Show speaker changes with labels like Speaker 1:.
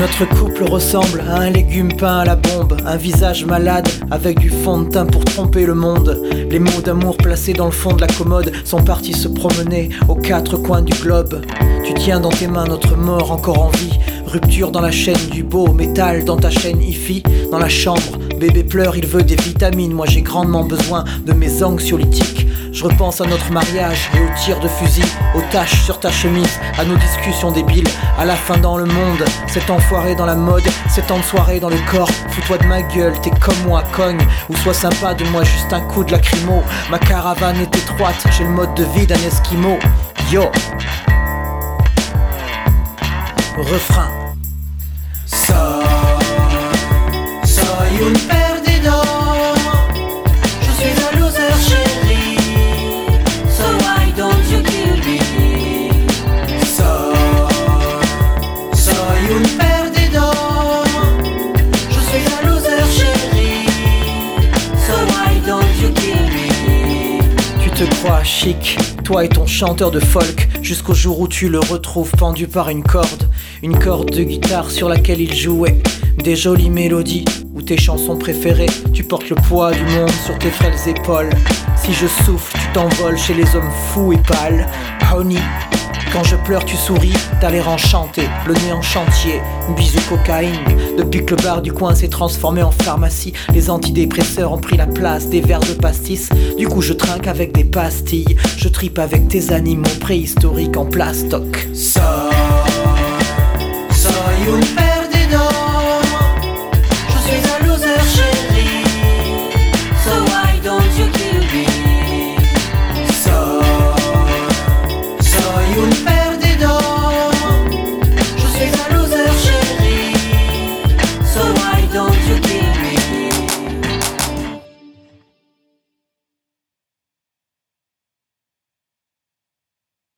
Speaker 1: Notre couple ressemble à un légume peint à la bombe, un visage malade avec du fond de teint pour tromper le monde. Les mots d'amour placés dans le fond de la commode sont partis se promener aux quatre coins du globe. Tu tiens dans tes mains notre mort encore en vie. Rupture dans la chaîne du beau métal dans ta chaîne IFI. Dans la chambre, bébé pleure, il veut des vitamines. Moi j'ai grandement besoin de mes anxiolytiques. Je repense à notre mariage et aux tirs de fusil, aux taches sur ta chemise, à nos discussions débiles, à la fin dans le monde, cet enfoiré dans la mode, cet temps de soirée dans le corps. Fous-toi de ma gueule, t'es comme moi, cogne, ou sois sympa, de moi juste un coup de lacrymo. Ma caravane est étroite, j'ai le mode de vie d'un esquimau. Yo! Refrain. Te crois chic, toi et ton chanteur de folk, jusqu'au jour où tu le retrouves pendu par une corde, une corde de guitare sur laquelle il jouait des jolies mélodies ou tes chansons préférées. Tu portes le poids du monde sur tes frêles épaules. Si je souffle, tu t'envoles chez les hommes fous et pâles. Honey, quand je pleure, tu souris, t'as l'air enchanté, le nez en chantier, bisous cocaïne. Depuis que le bar du coin s'est transformé en pharmacie, les antidépresseurs ont pris la place des verres de pastis. Du coup, je trinque avec des pastilles, je tripe avec tes animaux préhistoriques en plastoc.
Speaker 2: Why don't you give me